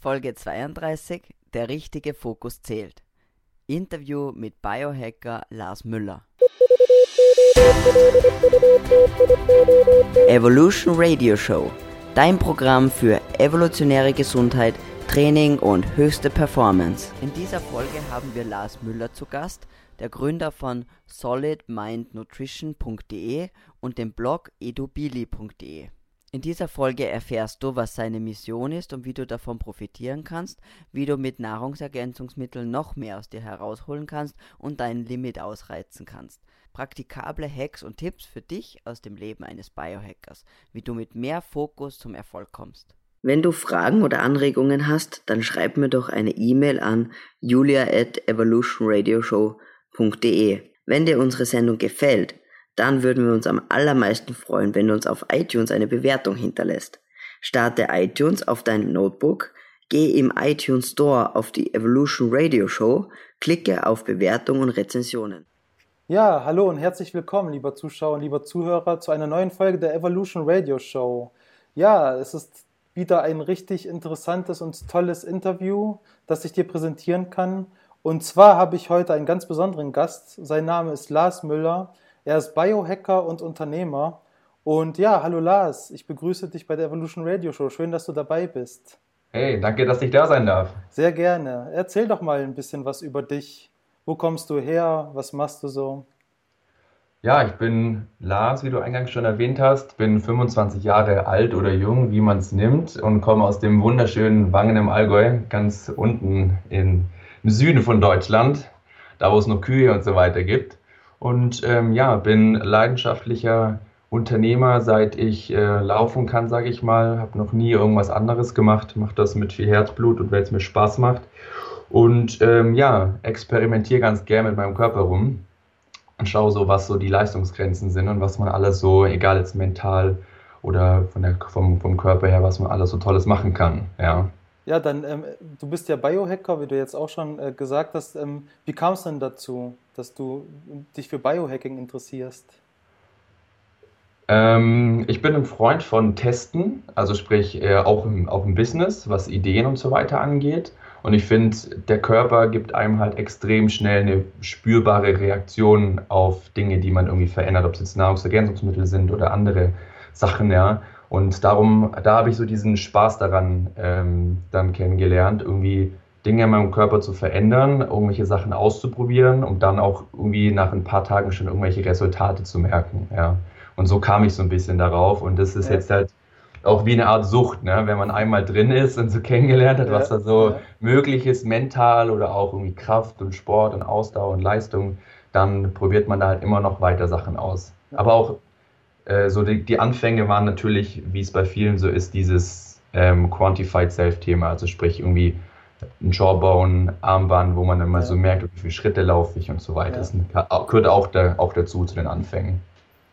Folge 32 Der richtige Fokus zählt. Interview mit Biohacker Lars Müller. Evolution Radio Show. Dein Programm für evolutionäre Gesundheit, Training und höchste Performance. In dieser Folge haben wir Lars Müller zu Gast, der Gründer von solidmindnutrition.de und dem Blog edubili.de. In dieser Folge erfährst du, was seine Mission ist und wie du davon profitieren kannst, wie du mit Nahrungsergänzungsmitteln noch mehr aus dir herausholen kannst und dein Limit ausreizen kannst. Praktikable Hacks und Tipps für dich aus dem Leben eines Biohackers, wie du mit mehr Fokus zum Erfolg kommst. Wenn du Fragen oder Anregungen hast, dann schreib mir doch eine E-Mail an julia at evolutionradioshow.de. Wenn dir unsere Sendung gefällt, dann würden wir uns am allermeisten freuen, wenn du uns auf iTunes eine Bewertung hinterlässt. Starte iTunes auf deinem Notebook, geh im iTunes Store auf die Evolution Radio Show, klicke auf Bewertung und Rezensionen. Ja, hallo und herzlich willkommen, lieber Zuschauer und lieber Zuhörer, zu einer neuen Folge der Evolution Radio Show. Ja, es ist wieder ein richtig interessantes und tolles Interview, das ich dir präsentieren kann. Und zwar habe ich heute einen ganz besonderen Gast. Sein Name ist Lars Müller. Er ist Biohacker und Unternehmer. Und ja, hallo Lars, ich begrüße dich bei der Evolution Radio Show. Schön, dass du dabei bist. Hey, danke, dass ich da sein darf. Sehr gerne. Erzähl doch mal ein bisschen was über dich. Wo kommst du her? Was machst du so? Ja, ich bin Lars, wie du eingangs schon erwähnt hast, bin 25 Jahre alt oder jung, wie man es nimmt, und komme aus dem wunderschönen Wangen im Allgäu, ganz unten in, im Süden von Deutschland, da wo es noch Kühe und so weiter gibt. Und ähm, ja, bin leidenschaftlicher Unternehmer, seit ich äh, laufen kann, sage ich mal. Habe noch nie irgendwas anderes gemacht. Mache das mit viel Herzblut und weil es mir Spaß macht. Und ähm, ja, experimentiere ganz gerne mit meinem Körper rum und schaue so, was so die Leistungsgrenzen sind und was man alles so, egal jetzt mental oder von der, vom, vom Körper her, was man alles so Tolles machen kann. Ja. Ja, dann, ähm, du bist ja Biohacker, wie du jetzt auch schon äh, gesagt hast. Ähm, wie kam es denn dazu, dass du dich für Biohacking interessierst? Ähm, ich bin ein Freund von Testen, also sprich äh, auch, im, auch im Business, was Ideen und so weiter angeht. Und ich finde, der Körper gibt einem halt extrem schnell eine spürbare Reaktion auf Dinge, die man irgendwie verändert, ob es jetzt Nahrungsergänzungsmittel sind oder andere Sachen, ja. Und darum, da habe ich so diesen Spaß daran ähm, dann kennengelernt, irgendwie Dinge in meinem Körper zu verändern, irgendwelche Sachen auszuprobieren, um dann auch irgendwie nach ein paar Tagen schon irgendwelche Resultate zu merken. Ja. Und so kam ich so ein bisschen darauf. Und das ist ja. jetzt halt auch wie eine Art Sucht, ne? wenn man einmal drin ist und so kennengelernt hat, ja. was da so möglich ist, mental oder auch irgendwie Kraft und Sport und Ausdauer und Leistung, dann probiert man da halt immer noch weiter Sachen aus. Aber auch äh, so die, die, Anfänge waren natürlich, wie es bei vielen so ist, dieses ähm, Quantified Self-Thema, also sprich irgendwie ein Jawbone, Armband, wo man immer ja. so merkt, wie viele Schritte laufe ich und so weiter. Ja. Das gehört auch, da, auch dazu zu den Anfängen.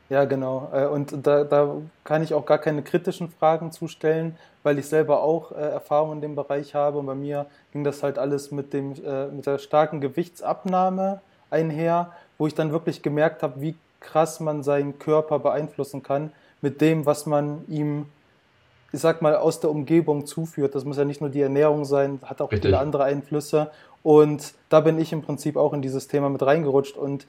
Ja, genau. Äh, und da, da kann ich auch gar keine kritischen Fragen zustellen, weil ich selber auch äh, Erfahrung in dem Bereich habe. Und bei mir ging das halt alles mit, dem, äh, mit der starken Gewichtsabnahme einher, wo ich dann wirklich gemerkt habe, wie krass man seinen Körper beeinflussen kann mit dem, was man ihm, ich sag mal, aus der Umgebung zuführt. Das muss ja nicht nur die Ernährung sein, hat auch Richtig. viele andere Einflüsse. Und da bin ich im Prinzip auch in dieses Thema mit reingerutscht. Und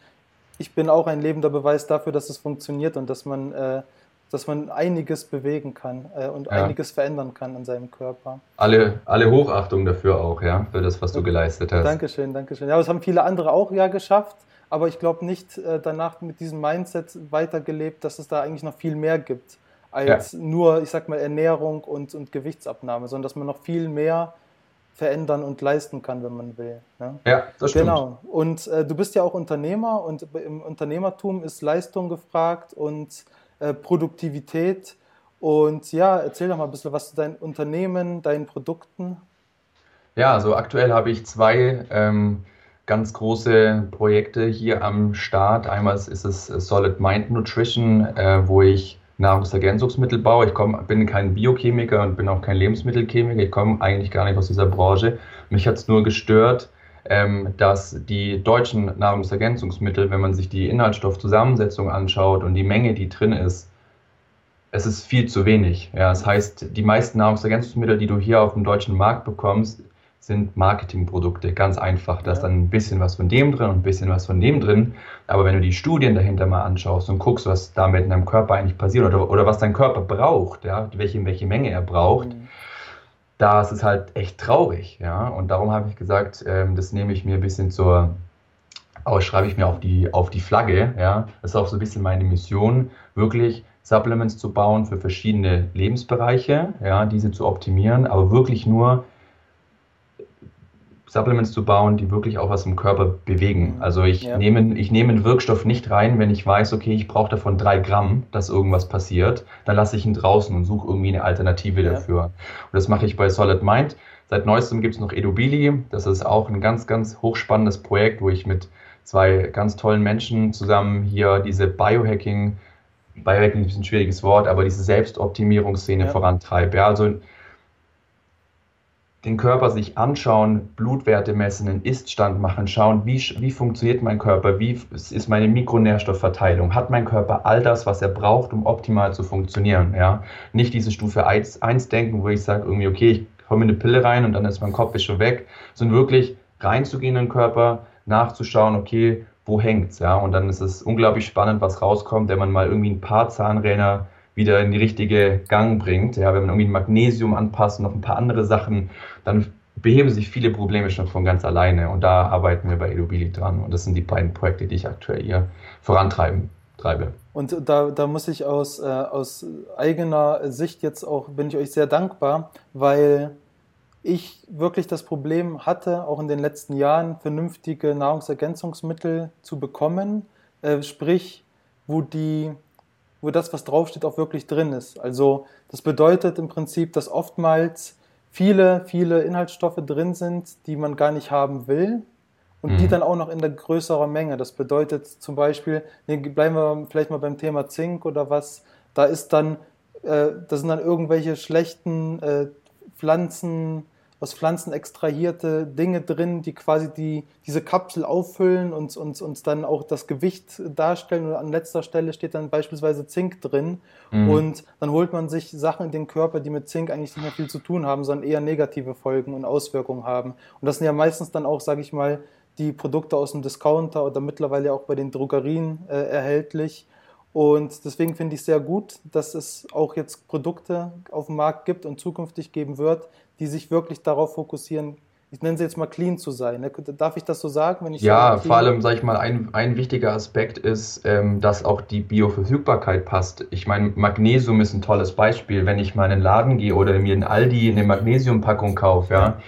ich bin auch ein lebender Beweis dafür, dass es funktioniert und dass man, äh, dass man einiges bewegen kann äh, und ja. einiges verändern kann an seinem Körper. Alle, alle Hochachtung dafür auch, ja, für das, was du geleistet hast. Dankeschön, Dankeschön. Ja, das haben viele andere auch ja geschafft aber ich glaube nicht äh, danach mit diesem Mindset weitergelebt, dass es da eigentlich noch viel mehr gibt als ja. nur, ich sag mal, Ernährung und, und Gewichtsabnahme, sondern dass man noch viel mehr verändern und leisten kann, wenn man will. Ne? Ja, das stimmt. Genau. Und äh, du bist ja auch Unternehmer und im Unternehmertum ist Leistung gefragt und äh, Produktivität. Und ja, erzähl doch mal ein bisschen was zu deinem Unternehmen, deinen Produkten. Ja, also aktuell habe ich zwei ähm, ganz große Projekte hier am Start. Einmal ist es Solid Mind Nutrition, äh, wo ich Nahrungsergänzungsmittel baue. Ich komm, bin kein Biochemiker und bin auch kein Lebensmittelchemiker. Ich komme eigentlich gar nicht aus dieser Branche. Mich hat es nur gestört, ähm, dass die deutschen Nahrungsergänzungsmittel, wenn man sich die Inhaltsstoffzusammensetzung anschaut und die Menge, die drin ist, es ist viel zu wenig. Ja, das heißt, die meisten Nahrungsergänzungsmittel, die du hier auf dem deutschen Markt bekommst, sind Marketingprodukte, ganz einfach. Da ist dann ein bisschen was von dem drin und ein bisschen was von dem drin. Aber wenn du die Studien dahinter mal anschaust und guckst, was damit in deinem Körper eigentlich passiert oder, oder was dein Körper braucht, ja, welche, welche Menge er braucht, mhm. da ist es halt echt traurig. Ja? Und darum habe ich gesagt, ähm, das nehme ich mir ein bisschen zur, ausschreibe ich mir auf die, auf die Flagge. Ja? Das ist auch so ein bisschen meine Mission, wirklich Supplements zu bauen für verschiedene Lebensbereiche, ja, diese zu optimieren, aber wirklich nur Supplements zu bauen, die wirklich auch was im Körper bewegen. Mhm. Also ich, ja. nehme, ich nehme einen Wirkstoff nicht rein, wenn ich weiß, okay, ich brauche davon drei Gramm, dass irgendwas passiert. Dann lasse ich ihn draußen und suche irgendwie eine Alternative ja. dafür. Und das mache ich bei Solid Mind. Seit neuestem gibt es noch Edubili. Das ist auch ein ganz, ganz hochspannendes Projekt, wo ich mit zwei ganz tollen Menschen zusammen hier diese Biohacking, Biohacking ist ein schwieriges Wort, aber diese Selbstoptimierungsszene ja. vorantreibe. Ja, also den Körper sich anschauen, Blutwerte messen, einen Iststand machen, schauen, wie, wie funktioniert mein Körper, wie ist meine Mikronährstoffverteilung, hat mein Körper all das, was er braucht, um optimal zu funktionieren. Ja? Nicht diese Stufe 1, 1 denken, wo ich sage, irgendwie, okay, ich hole mir eine Pille rein und dann ist mein Kopf schon weg, sondern wirklich reinzugehen in den Körper, nachzuschauen, okay, wo hängt's, ja, und dann ist es unglaublich spannend, was rauskommt, wenn man mal irgendwie ein paar Zahnräder wieder in die richtige Gang bringt. Ja, wenn man irgendwie Magnesium anpasst und noch ein paar andere Sachen, dann beheben sich viele Probleme schon von ganz alleine. Und da arbeiten wir bei Edubili dran. Und das sind die beiden Projekte, die ich aktuell hier vorantreiben treibe. Und da, da muss ich aus, äh, aus eigener Sicht jetzt auch, bin ich euch sehr dankbar, weil ich wirklich das Problem hatte, auch in den letzten Jahren vernünftige Nahrungsergänzungsmittel zu bekommen, äh, sprich, wo die wo das, was draufsteht, auch wirklich drin ist. Also das bedeutet im Prinzip, dass oftmals viele, viele Inhaltsstoffe drin sind, die man gar nicht haben will und mhm. die dann auch noch in der größeren Menge. Das bedeutet zum Beispiel, nee, bleiben wir vielleicht mal beim Thema Zink oder was, da ist dann, äh, da sind dann irgendwelche schlechten äh, Pflanzen, aus Pflanzen extrahierte Dinge drin, die quasi die, diese Kapsel auffüllen und uns und dann auch das Gewicht darstellen. Und an letzter Stelle steht dann beispielsweise Zink drin. Mhm. Und dann holt man sich Sachen in den Körper, die mit Zink eigentlich nicht mehr viel zu tun haben, sondern eher negative Folgen und Auswirkungen haben. Und das sind ja meistens dann auch, sage ich mal, die Produkte aus dem Discounter oder mittlerweile auch bei den Drogerien äh, erhältlich. Und deswegen finde ich sehr gut, dass es auch jetzt Produkte auf dem Markt gibt und zukünftig geben wird, die sich wirklich darauf fokussieren, ich nenne sie jetzt mal clean zu sein. Ne? Darf ich das so sagen? Wenn ich ja, vor allem, sage ich mal, ein, ein wichtiger Aspekt ist, ähm, dass auch die Bioverfügbarkeit passt. Ich meine, Magnesium ist ein tolles Beispiel. Wenn ich mal in den Laden gehe oder mir in Aldi eine Magnesiumpackung kaufe, ja,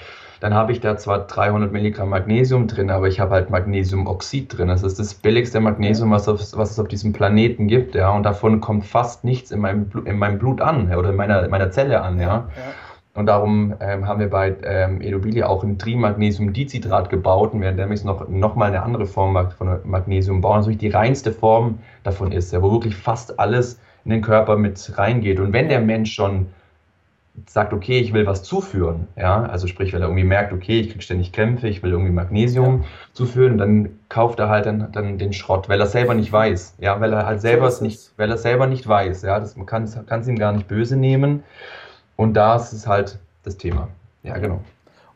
dann habe ich da zwar 300 Milligramm Magnesium drin, aber ich habe halt Magnesiumoxid drin. Das ist das billigste Magnesium, was, auf, was es auf diesem Planeten gibt, ja, und davon kommt fast nichts in meinem, in meinem Blut an oder in meiner, meiner Zelle an, ja. ja. Und darum ähm, haben wir bei ähm, Edobili auch ein Trimagnesiumdicitrat gebaut und werden nämlich noch, noch mal eine andere Form von Magnesium bauen, das natürlich die reinste Form davon ist, ja, wo wirklich fast alles in den Körper mit reingeht. Und wenn der Mensch schon sagt, okay, ich will was zuführen, ja, also sprich, wenn er irgendwie merkt, okay, ich kriege ständig Krämpfe, ich will irgendwie Magnesium ja. zuführen, dann kauft er halt dann, dann den Schrott, weil er selber nicht weiß, ja, weil er halt selber so nicht, weil er selber nicht weiß, ja, das man kann es ihm gar nicht böse nehmen. Und da ist es halt das Thema. Ja, genau.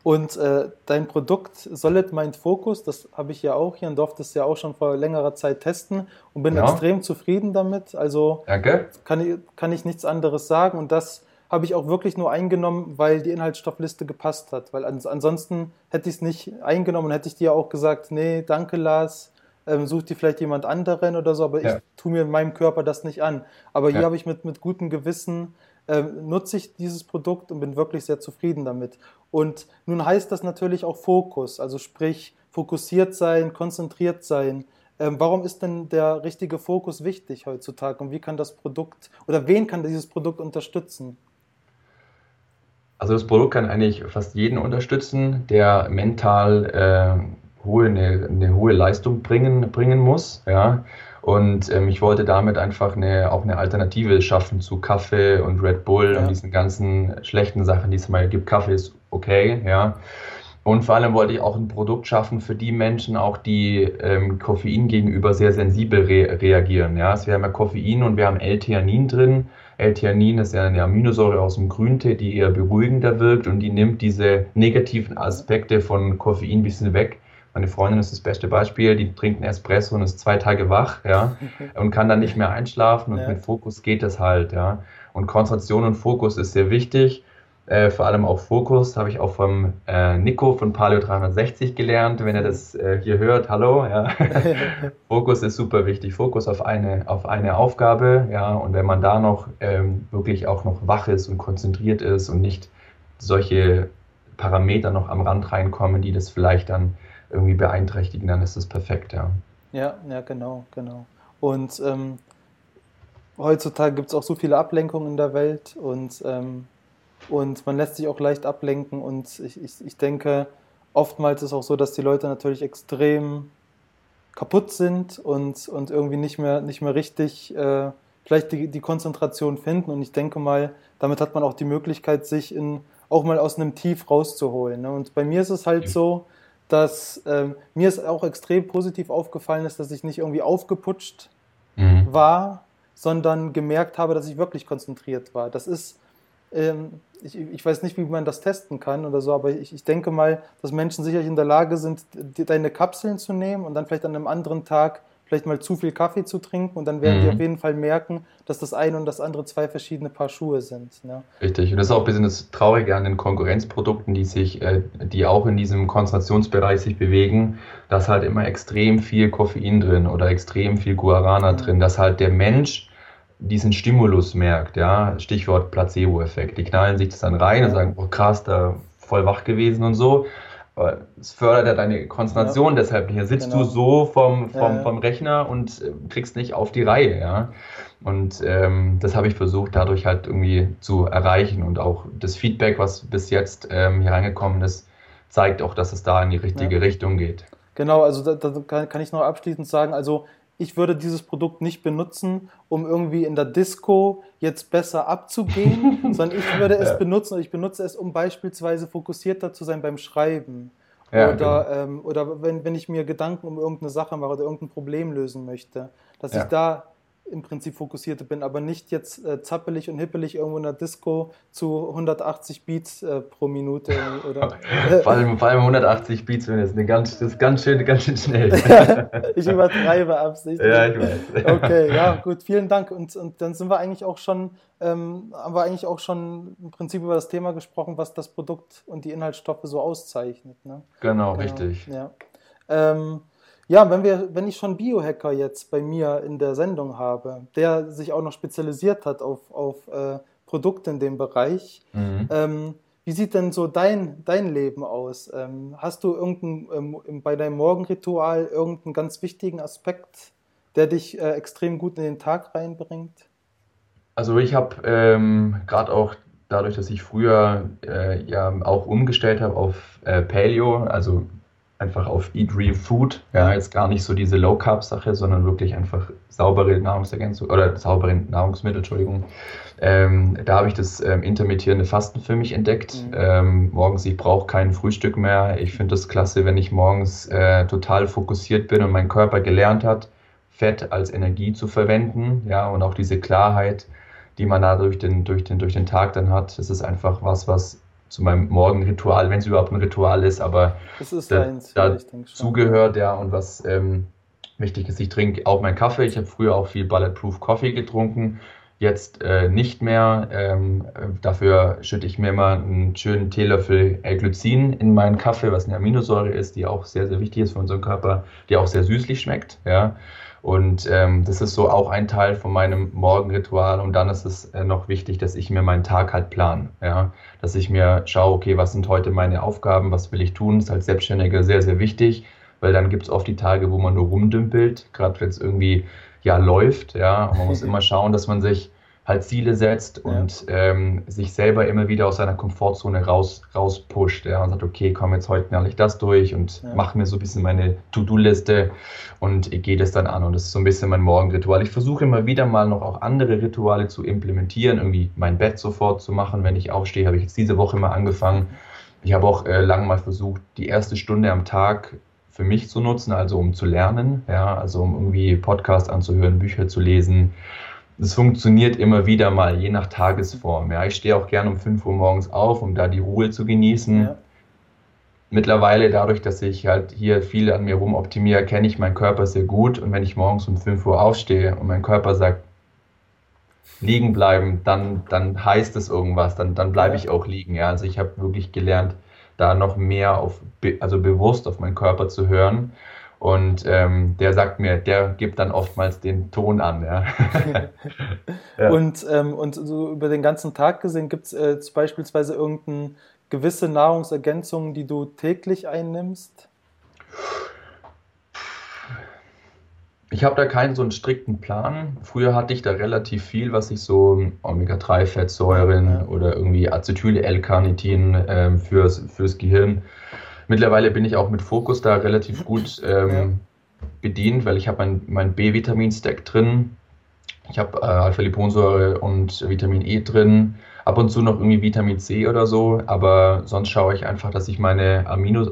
Und äh, dein Produkt Solid Mind Focus, das habe ich ja auch hier und durfte es ja auch schon vor längerer Zeit testen und bin ja. extrem zufrieden damit. Also Danke. Kann, ich, kann ich nichts anderes sagen. Und das habe ich auch wirklich nur eingenommen, weil die Inhaltsstoffliste gepasst hat. Weil ans ansonsten hätte ich es nicht eingenommen und hätte ich dir auch gesagt, nee, danke Lars, ähm, such dir vielleicht jemand anderen oder so, aber ja. ich tue mir in meinem Körper das nicht an. Aber hier ja. habe ich mit, mit gutem Gewissen ähm, nutze ich dieses Produkt und bin wirklich sehr zufrieden damit. Und nun heißt das natürlich auch Fokus, also sprich fokussiert sein, konzentriert sein. Ähm, warum ist denn der richtige Fokus wichtig heutzutage und wie kann das Produkt oder wen kann dieses Produkt unterstützen? Also das Produkt kann eigentlich fast jeden unterstützen, der mental äh, hohe, eine, eine, hohe Leistung bringen, bringen muss. Ja. Und ähm, ich wollte damit einfach eine, auch eine Alternative schaffen zu Kaffee und Red Bull ja. und diesen ganzen schlechten Sachen, die es mal gibt. Kaffee ist okay, ja. Und vor allem wollte ich auch ein Produkt schaffen für die Menschen, auch die ähm, Koffein gegenüber sehr sensibel re reagieren. Ja, also wir haben ja Koffein und wir haben L-Theanin drin. L-Theanin ist ja eine Aminosäure aus dem Grüntee, die eher beruhigender wirkt und die nimmt diese negativen Aspekte von Koffein ein bisschen weg. Meine Freundin ist das beste Beispiel, die trinkt einen Espresso und ist zwei Tage wach, ja, und kann dann nicht mehr einschlafen und ja. mit Fokus geht das halt, ja. Und Konzentration und Fokus ist sehr wichtig. Äh, vor allem auch Fokus habe ich auch vom äh, Nico von Paleo 360 gelernt. Wenn er das äh, hier hört, hallo. Ja. Fokus ist super wichtig. Fokus auf eine, auf eine Aufgabe. Ja. Und wenn man da noch ähm, wirklich auch noch wach ist und konzentriert ist und nicht solche Parameter noch am Rand reinkommen, die das vielleicht dann irgendwie beeinträchtigen, dann ist das perfekt. Ja, ja, ja genau, genau. Und ähm, heutzutage gibt es auch so viele Ablenkungen in der Welt und ähm, und man lässt sich auch leicht ablenken und ich, ich, ich denke, oftmals ist es auch so, dass die Leute natürlich extrem kaputt sind und, und irgendwie nicht mehr, nicht mehr richtig äh, vielleicht die, die Konzentration finden. Und ich denke mal, damit hat man auch die Möglichkeit, sich in, auch mal aus einem Tief rauszuholen. Ne? Und bei mir ist es halt so, dass äh, mir es auch extrem positiv aufgefallen ist, dass ich nicht irgendwie aufgeputscht mhm. war, sondern gemerkt habe, dass ich wirklich konzentriert war. Das ist ähm, ich, ich, weiß nicht, wie man das testen kann oder so, aber ich, ich, denke mal, dass Menschen sicherlich in der Lage sind, deine Kapseln zu nehmen und dann vielleicht an einem anderen Tag vielleicht mal zu viel Kaffee zu trinken und dann werden mhm. die auf jeden Fall merken, dass das eine und das andere zwei verschiedene Paar Schuhe sind. Ne? Richtig. Und das ist auch ein bisschen das Traurige an den Konkurrenzprodukten, die sich, äh, die auch in diesem Konzentrationsbereich sich bewegen, dass halt immer extrem viel Koffein drin oder extrem viel Guarana mhm. drin, dass halt der Mensch diesen Stimulus merkt, ja, Stichwort Placebo-Effekt. Die knallen sich das dann rein und sagen, oh krass, da voll wach gewesen und so. Es fördert ja deine Konzentration ja. deshalb nicht. Hier sitzt genau. du so vom, vom, ja, vom Rechner und äh, kriegst nicht auf die Reihe, ja. Und ähm, das habe ich versucht, dadurch halt irgendwie zu erreichen. Und auch das Feedback, was bis jetzt ähm, hier reingekommen ist, zeigt auch, dass es da in die richtige Richtung geht. Genau, also da, da kann, kann ich noch abschließend sagen, also ich würde dieses Produkt nicht benutzen, um irgendwie in der Disco jetzt besser abzugehen, sondern ich würde es ja. benutzen und ich benutze es, um beispielsweise fokussierter zu sein beim Schreiben. Ja, oder genau. ähm, oder wenn, wenn ich mir Gedanken um irgendeine Sache mache oder irgendein Problem lösen möchte, dass ja. ich da im Prinzip fokussierte bin, aber nicht jetzt äh, zappelig und hippelig irgendwo in der Disco zu 180 Beats äh, pro Minute. Oder, vor, allem, vor allem 180 Beats, wenn eine ganz, das ist ganz schön, ganz schön schnell. ich übertreibe absichtlich. Ja, ich weiß. Okay, ja, gut, vielen Dank. Und, und dann sind wir eigentlich auch schon, ähm, haben wir eigentlich auch schon im Prinzip über das Thema gesprochen, was das Produkt und die Inhaltsstoffe so auszeichnet. Ne? Genau, genau, richtig. Ja. Ähm, ja, wenn, wir, wenn ich schon Biohacker jetzt bei mir in der Sendung habe, der sich auch noch spezialisiert hat auf, auf äh, Produkte in dem Bereich, mhm. ähm, wie sieht denn so dein, dein Leben aus? Ähm, hast du irgendein, ähm, bei deinem Morgenritual irgendeinen ganz wichtigen Aspekt, der dich äh, extrem gut in den Tag reinbringt? Also ich habe ähm, gerade auch dadurch, dass ich früher äh, ja auch umgestellt habe auf äh, Paleo, also einfach auf Eat Real Food. Ja, jetzt gar nicht so diese Low Carb Sache, sondern wirklich einfach saubere Nahrungsergänzung oder saubere Nahrungsmittel, Entschuldigung. Ähm, da habe ich das ähm, intermittierende Fasten für mich entdeckt. Mhm. Ähm, morgens, ich brauche kein Frühstück mehr. Ich finde das klasse, wenn ich morgens äh, total fokussiert bin und mein Körper gelernt hat, Fett als Energie zu verwenden. Ja, und auch diese Klarheit, die man da durch den, durch den, durch den Tag dann hat. Das ist einfach was, was zu meinem Morgenritual, wenn es überhaupt ein Ritual ist, aber ist da, eins, dazu gehört, ja, und was ähm, wichtig ist, ich trinke auch meinen Kaffee. Ich habe früher auch viel Bulletproof Coffee getrunken, jetzt äh, nicht mehr. Ähm, dafür schütte ich mir immer einen schönen Teelöffel L-Glycin in meinen Kaffee, was eine Aminosäure ist, die auch sehr, sehr wichtig ist für unseren Körper, die auch sehr süßlich schmeckt, ja. Und ähm, das ist so auch ein Teil von meinem Morgenritual. Und dann ist es äh, noch wichtig, dass ich mir meinen Tag halt plan. Ja? Dass ich mir schaue, okay, was sind heute meine Aufgaben, was will ich tun? Das ist als Selbstständiger sehr, sehr wichtig, weil dann gibt es oft die Tage, wo man nur rumdümpelt, gerade wenn es irgendwie ja läuft. Ja? Und man muss immer schauen, dass man sich halt Ziele setzt und ja. ähm, sich selber immer wieder aus seiner Komfortzone raus, rauspusht ja, und sagt, okay, komm jetzt heute knall ich das durch und ja. mache mir so ein bisschen meine To-Do-Liste und gehe das dann an und das ist so ein bisschen mein Morgenritual. Ich versuche immer wieder mal noch auch andere Rituale zu implementieren, irgendwie mein Bett sofort zu machen, wenn ich aufstehe, habe ich jetzt diese Woche mal angefangen. Ich habe auch äh, lange mal versucht, die erste Stunde am Tag für mich zu nutzen, also um zu lernen, ja, also um irgendwie Podcasts anzuhören, Bücher zu lesen, es funktioniert immer wieder mal, je nach Tagesform. Ja, ich stehe auch gerne um 5 Uhr morgens auf, um da die Ruhe zu genießen. Ja. Mittlerweile, dadurch, dass ich halt hier viel an mir rum optimiere, kenne ich meinen Körper sehr gut. Und wenn ich morgens um 5 Uhr aufstehe und mein Körper sagt, liegen bleiben, dann, dann heißt es irgendwas, dann, dann bleibe ich auch liegen. Ja? Also ich habe wirklich gelernt, da noch mehr auf, also bewusst auf meinen Körper zu hören. Und ähm, der sagt mir, der gibt dann oftmals den Ton an. Ja. ja. Und, ähm, und so über den ganzen Tag gesehen, gibt es äh, beispielsweise irgendeine gewisse Nahrungsergänzungen, die du täglich einnimmst? Ich habe da keinen so einen strikten Plan. Früher hatte ich da relativ viel, was ich so Omega-3-Fettsäuren ja. oder irgendwie Acetyl-L-Carnitin ähm, fürs, fürs Gehirn. Mittlerweile bin ich auch mit Fokus da relativ gut ähm, ja. bedient, weil ich habe mein, mein B-Vitamin-Stack drin. Ich habe äh, Alpha-Liponsäure und Vitamin E drin. Ab und zu noch irgendwie Vitamin C oder so, aber sonst schaue ich einfach, dass ich meine Amino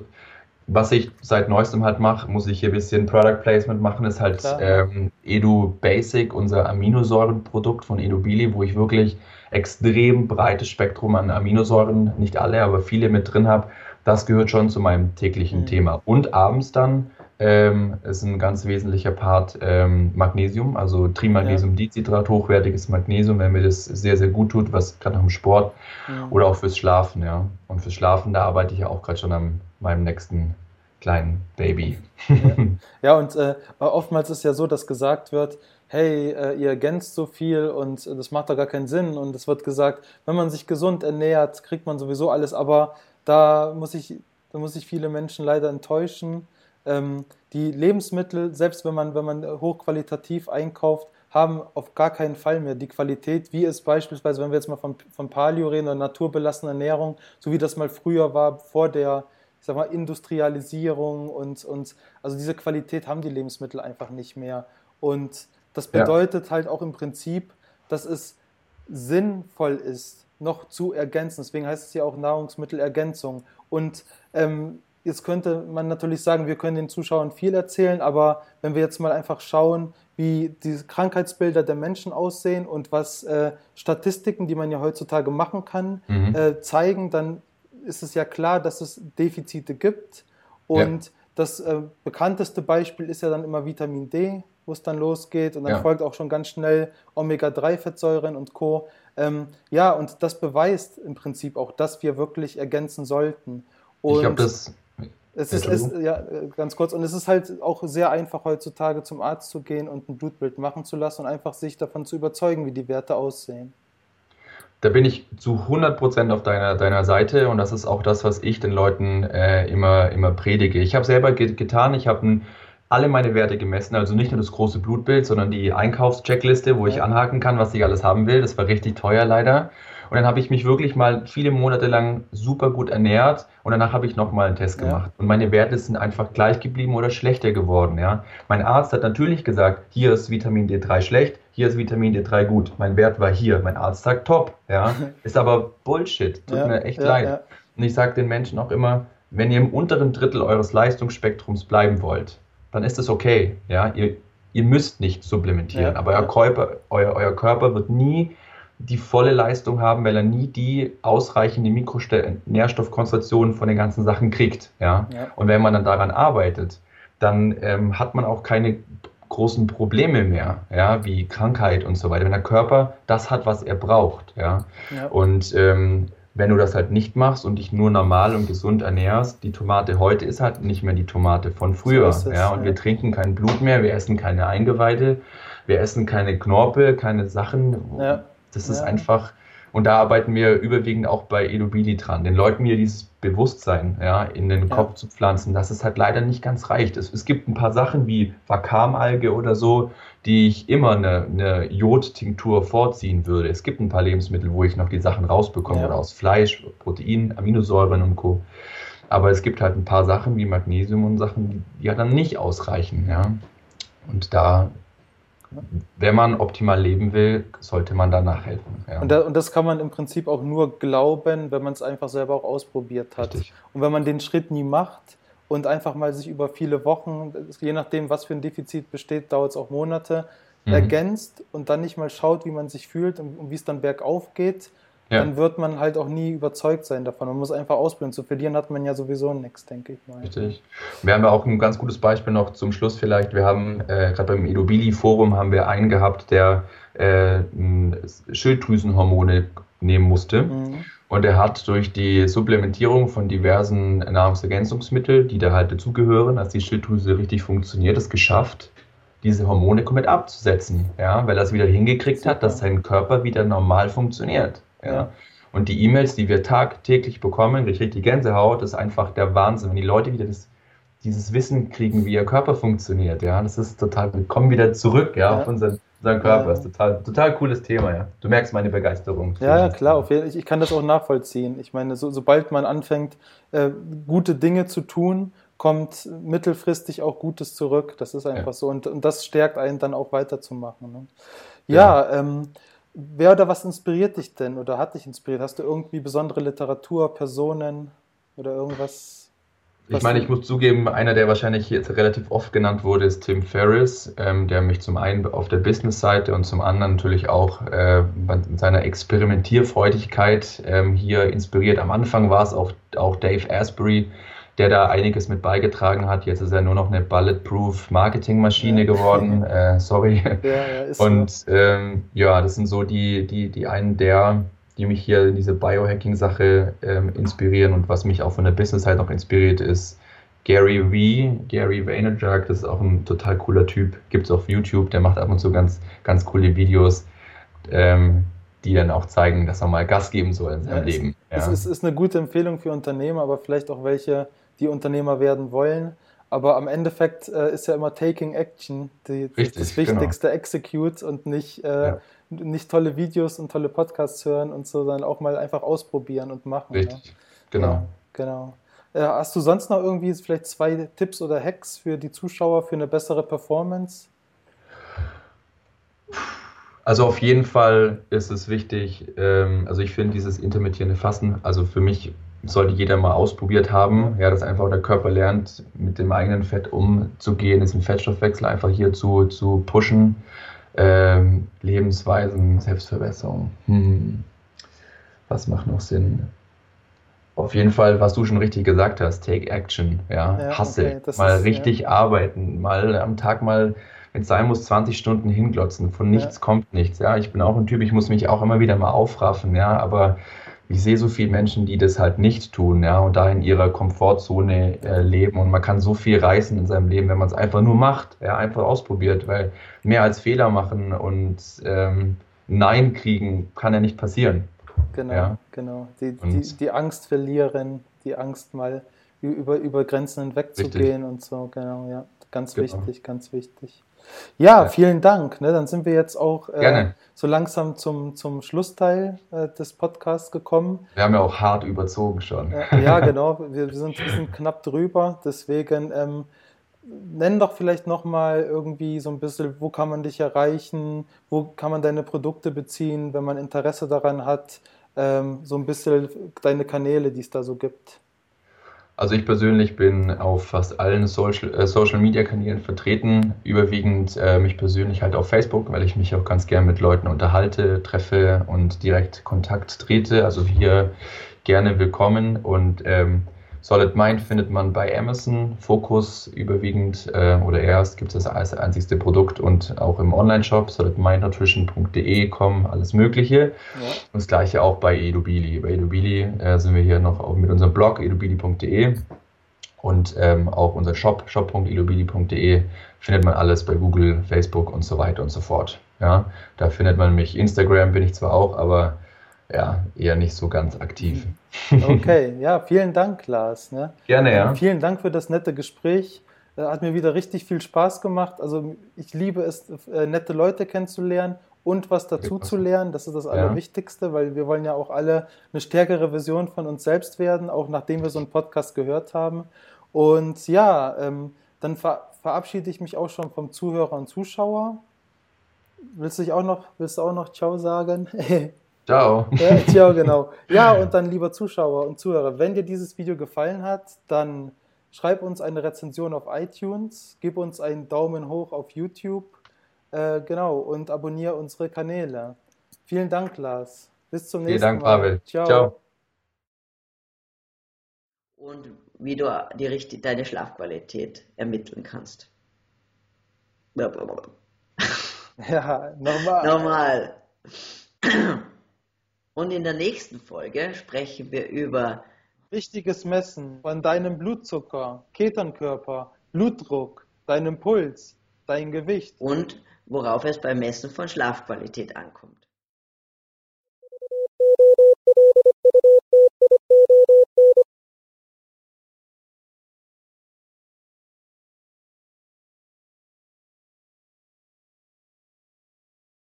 was ich seit neuestem halt mache, muss ich hier ein bisschen Product Placement machen, ist halt ähm, Edu Basic, unser Aminosäurenprodukt von Edu Bili, wo ich wirklich extrem breites Spektrum an Aminosäuren, nicht alle, aber viele mit drin habe. Das gehört schon zu meinem täglichen mhm. Thema. Und abends dann ähm, ist ein ganz wesentlicher Part ähm, Magnesium, also Trimagnesiumdicitrat, hochwertiges Magnesium, wenn mir das sehr, sehr gut tut, was gerade nach dem Sport mhm. oder auch fürs Schlafen, ja. Und fürs Schlafen, da arbeite ich ja auch gerade schon an meinem nächsten kleinen Baby. Ja, ja und äh, oftmals ist ja so, dass gesagt wird, hey, äh, ihr ergänzt so viel und äh, das macht doch gar keinen Sinn. Und es wird gesagt, wenn man sich gesund ernährt, kriegt man sowieso alles. Aber da muss ich, da muss ich viele Menschen leider enttäuschen. Ähm, die Lebensmittel, selbst wenn man, wenn man hochqualitativ einkauft, haben auf gar keinen Fall mehr die Qualität, wie es beispielsweise, wenn wir jetzt mal von, von Paleo reden oder naturbelassene Ernährung, so wie das mal früher war, vor der ich sag mal, Industrialisierung und, und also diese Qualität haben die Lebensmittel einfach nicht mehr. Und das bedeutet ja. halt auch im Prinzip, dass es sinnvoll ist, noch zu ergänzen. Deswegen heißt es ja auch Nahrungsmittelergänzung. Und ähm, jetzt könnte man natürlich sagen, wir können den Zuschauern viel erzählen, aber wenn wir jetzt mal einfach schauen, wie die Krankheitsbilder der Menschen aussehen und was äh, Statistiken, die man ja heutzutage machen kann, mhm. äh, zeigen, dann ist es ja klar, dass es Defizite gibt. Und ja. das äh, bekannteste Beispiel ist ja dann immer Vitamin D, wo es dann losgeht. Und dann ja. folgt auch schon ganz schnell Omega-3-Fettsäuren und Co. Ähm, ja, und das beweist im Prinzip auch, dass wir wirklich ergänzen sollten. Und ich habe das. Es ist, ist, ja, ganz kurz, und es ist halt auch sehr einfach heutzutage zum Arzt zu gehen und ein Blutbild machen zu lassen und einfach sich davon zu überzeugen, wie die Werte aussehen. Da bin ich zu 100% auf deiner, deiner Seite und das ist auch das, was ich den Leuten äh, immer, immer predige. Ich habe selber get getan, ich habe alle meine Werte gemessen, also nicht nur das große Blutbild, sondern die Einkaufscheckliste, wo ich anhaken kann, was ich alles haben will. Das war richtig teuer leider. Und dann habe ich mich wirklich mal viele Monate lang super gut ernährt und danach habe ich nochmal einen Test gemacht. Ja. Und meine Werte sind einfach gleich geblieben oder schlechter geworden. Ja? Mein Arzt hat natürlich gesagt, hier ist Vitamin D3 schlecht, hier ist Vitamin D3 gut. Mein Wert war hier. Mein Arzt sagt top. Ja? Ist aber Bullshit. Tut ja, mir echt ja, leid. Und ich sage den Menschen auch immer, wenn ihr im unteren Drittel eures Leistungsspektrums bleiben wollt, dann ist es okay. Ja? Ihr, ihr müsst nicht supplementieren, aber euer Körper, euer, euer Körper wird nie die volle Leistung haben, weil er nie die ausreichende Mikronährstoffkonzentration von den ganzen Sachen kriegt. Ja? ja? Und wenn man dann daran arbeitet, dann ähm, hat man auch keine großen Probleme mehr, ja, wie Krankheit und so weiter. Wenn der Körper das hat, was er braucht, ja. ja. Und ähm, wenn du das halt nicht machst und dich nur normal und gesund ernährst, die Tomate heute ist halt nicht mehr die Tomate von früher, so es, ja. Und ja. wir trinken kein Blut mehr, wir essen keine Eingeweide, wir essen keine Knorpel, keine Sachen. Ja. Das ist einfach, und da arbeiten wir überwiegend auch bei Edubili dran, den Leuten hier dieses Bewusstsein ja, in den ja. Kopf zu pflanzen, dass es halt leider nicht ganz reicht. Es, es gibt ein paar Sachen wie Vakamalge oder so, die ich immer eine, eine Jodtinktur vorziehen würde. Es gibt ein paar Lebensmittel, wo ich noch die Sachen rausbekomme, ja. oder aus Fleisch, Protein, Aminosäuren und Co. Aber es gibt halt ein paar Sachen wie Magnesium und Sachen, die, die ja dann nicht ausreichen. Ja. Und da wenn man optimal leben will, sollte man da nachhelfen. Ja. Und, da, und, das kann man im Prinzip auch nur glauben, wenn man es einfach selber auch ausprobiert hat. Richtig. Und wenn man den Schritt nie macht und einfach mal sich über viele Wochen, je nachdem, was für ein Defizit besteht, dauert es auch Monate, mhm. ergänzt und dann nicht mal schaut, wie man sich fühlt und, und wie es dann bergauf geht, ja. dann wird man halt auch nie überzeugt sein davon. Man muss einfach ausprobieren. Zu verlieren hat man ja sowieso nichts, denke ich mal. Richtig. Wir haben ja auch ein ganz gutes Beispiel noch zum Schluss vielleicht. Wir haben äh, gerade beim Edobili-Forum haben wir einen gehabt, der äh, Schilddrüsenhormone nehmen musste. Mhm. Und er hat durch die Supplementierung von diversen Nahrungsergänzungsmitteln, die da halt dazugehören, dass die Schilddrüse richtig funktioniert, es geschafft, diese Hormone komplett abzusetzen. Ja, weil er es wieder hingekriegt hat, dass sein Körper wieder normal funktioniert. Ja. Und die E-Mails, die wir tagtäglich bekommen, ich kriege die Gänsehaut, ist einfach der Wahnsinn. Wenn die Leute wieder das, dieses Wissen kriegen, wie ihr Körper funktioniert, ja, das ist total, wir kommen wieder zurück, ja, ja. auf unseren, unseren Körper. Das ist total, total cooles Thema, ja. Du merkst meine Begeisterung. Ja, ja klar, auf jeden, ich, ich kann das auch nachvollziehen. Ich meine, so, sobald man anfängt, äh, gute Dinge zu tun, kommt mittelfristig auch Gutes zurück. Das ist einfach ja. so. Und, und das stärkt einen dann auch weiterzumachen. Ne? Ja, ja. Ähm, Wer oder was inspiriert dich denn oder hat dich inspiriert? Hast du irgendwie besondere Literatur, Personen oder irgendwas? Ich meine, ich muss zugeben, einer, der wahrscheinlich jetzt relativ oft genannt wurde, ist Tim Ferriss, ähm, der mich zum einen auf der Business-Seite und zum anderen natürlich auch äh, mit seiner Experimentierfreudigkeit ähm, hier inspiriert. Am Anfang war es auch, auch Dave Asbury, der da einiges mit beigetragen hat. Jetzt ist er nur noch eine Bulletproof Marketingmaschine ja. geworden. Äh, sorry. Ja, und so. ähm, ja, das sind so die, die, die einen der, die mich hier in diese Biohacking-Sache ähm, inspirieren und was mich auch von der Business-Seite noch inspiriert ist. Gary V, Gary Vaynerchuk, das ist auch ein total cooler Typ. Gibt es auf YouTube, der macht ab und zu ganz, ganz coole Videos. Ähm, die dann auch zeigen, dass man mal Gas geben soll in seinem ja, Leben. Es, ja. es, ist eine gute Empfehlung für Unternehmer, aber vielleicht auch welche, die Unternehmer werden wollen. Aber am Endeffekt äh, ist ja immer Taking Action die, Richtig, das genau. Wichtigste, genau. Execute und nicht, äh, ja. nicht tolle Videos und tolle Podcasts hören und so, sondern auch mal einfach ausprobieren und machen. Richtig, ja. genau. Ja, genau. Äh, hast du sonst noch irgendwie vielleicht zwei Tipps oder Hacks für die Zuschauer für eine bessere Performance? Also auf jeden Fall ist es wichtig, ähm, also ich finde dieses intermittierende Fasten, also für mich sollte jeder mal ausprobiert haben, ja, dass einfach der Körper lernt, mit dem eigenen Fett umzugehen, diesen Fettstoffwechsel einfach hier zu, zu pushen. Ähm, Lebensweisen, Selbstverbesserung. Hm. Was macht noch Sinn? Auf jeden Fall, was du schon richtig gesagt hast, take action, ja, ja Hasse, okay, mal ist, richtig ja. arbeiten, mal am Tag mal, wenn es sein muss, 20 Stunden hinglotzen, von nichts ja. kommt nichts, ja, ich bin auch ein Typ, ich muss mich auch immer wieder mal aufraffen, ja, aber ich sehe so viele Menschen, die das halt nicht tun, ja, und da in ihrer Komfortzone äh, leben. Und man kann so viel reißen in seinem Leben, wenn man es einfach nur macht, ja, einfach ausprobiert, weil mehr als Fehler machen und ähm, Nein kriegen kann ja nicht passieren. Genau, ja. genau. Die, die, die, Angst verlieren, die Angst mal über, über Grenzen hinwegzugehen und so, genau, ja. Ganz genau. wichtig, ganz wichtig. Ja, vielen Dank. Ne? Dann sind wir jetzt auch äh, so langsam zum, zum Schlussteil äh, des Podcasts gekommen. Wir haben ja auch hart überzogen schon. Äh, ja, genau. Wir, wir, sind ein bisschen knapp drüber. Deswegen ähm, nenn doch vielleicht nochmal irgendwie so ein bisschen, wo kann man dich erreichen, wo kann man deine Produkte beziehen, wenn man Interesse daran hat. Ähm, so ein bisschen deine Kanäle, die es da so gibt. Also ich persönlich bin auf fast allen Social, äh, Social Media Kanälen vertreten, überwiegend äh, mich persönlich halt auf Facebook, weil ich mich auch ganz gern mit Leuten unterhalte, treffe und direkt Kontakt trete. Also hier gerne willkommen und ähm, Solid Mind findet man bei Amazon, Focus überwiegend äh, oder erst gibt es das als einzigste Produkt und auch im Online-Shop solidmindnutrition.de kommen alles Mögliche. Ja. Und das gleiche auch bei Edubili. Bei Edubili äh, sind wir hier noch mit unserem Blog edubili.de und ähm, auch unser Shop shop.edubili.de findet man alles bei Google, Facebook und so weiter und so fort. Ja, da findet man mich. Instagram bin ich zwar auch, aber ja, eher nicht so ganz aktiv. Okay, ja, vielen Dank, Lars. Ne? Gerne, ja. Ähm, vielen Dank für das nette Gespräch. Äh, hat mir wieder richtig viel Spaß gemacht. Also ich liebe es, äh, nette Leute kennenzulernen und was dazu zu lernen. Das ist das Allerwichtigste, weil wir wollen ja auch alle eine stärkere Version von uns selbst werden, auch nachdem wir so einen Podcast gehört haben. Und ja, ähm, dann ver verabschiede ich mich auch schon vom Zuhörer und Zuschauer. Willst du auch noch, willst du auch noch Ciao sagen? Ciao. Ja, ciao, genau. Ja, und dann, lieber Zuschauer und Zuhörer, wenn dir dieses Video gefallen hat, dann schreib uns eine Rezension auf iTunes, gib uns einen Daumen hoch auf YouTube, Äh, genau, und abonniere unsere Kanäle. Vielen Dank, Lars. Bis zum nächsten Vielen Dank, Mal. Pavel. Ciao. Ciao. Und wie du die, richtig- deine Schlafqualität ermitteln kannst. Ja, nochmal. Normal. Und in der nächsten Folge sprechen wir über Richtiges Messen von deinem Blutzucker, Ketonkörper, Blutdruck, deinem Puls, dein Gewicht. und worauf es beim Messen von Schlafqualität ankommt.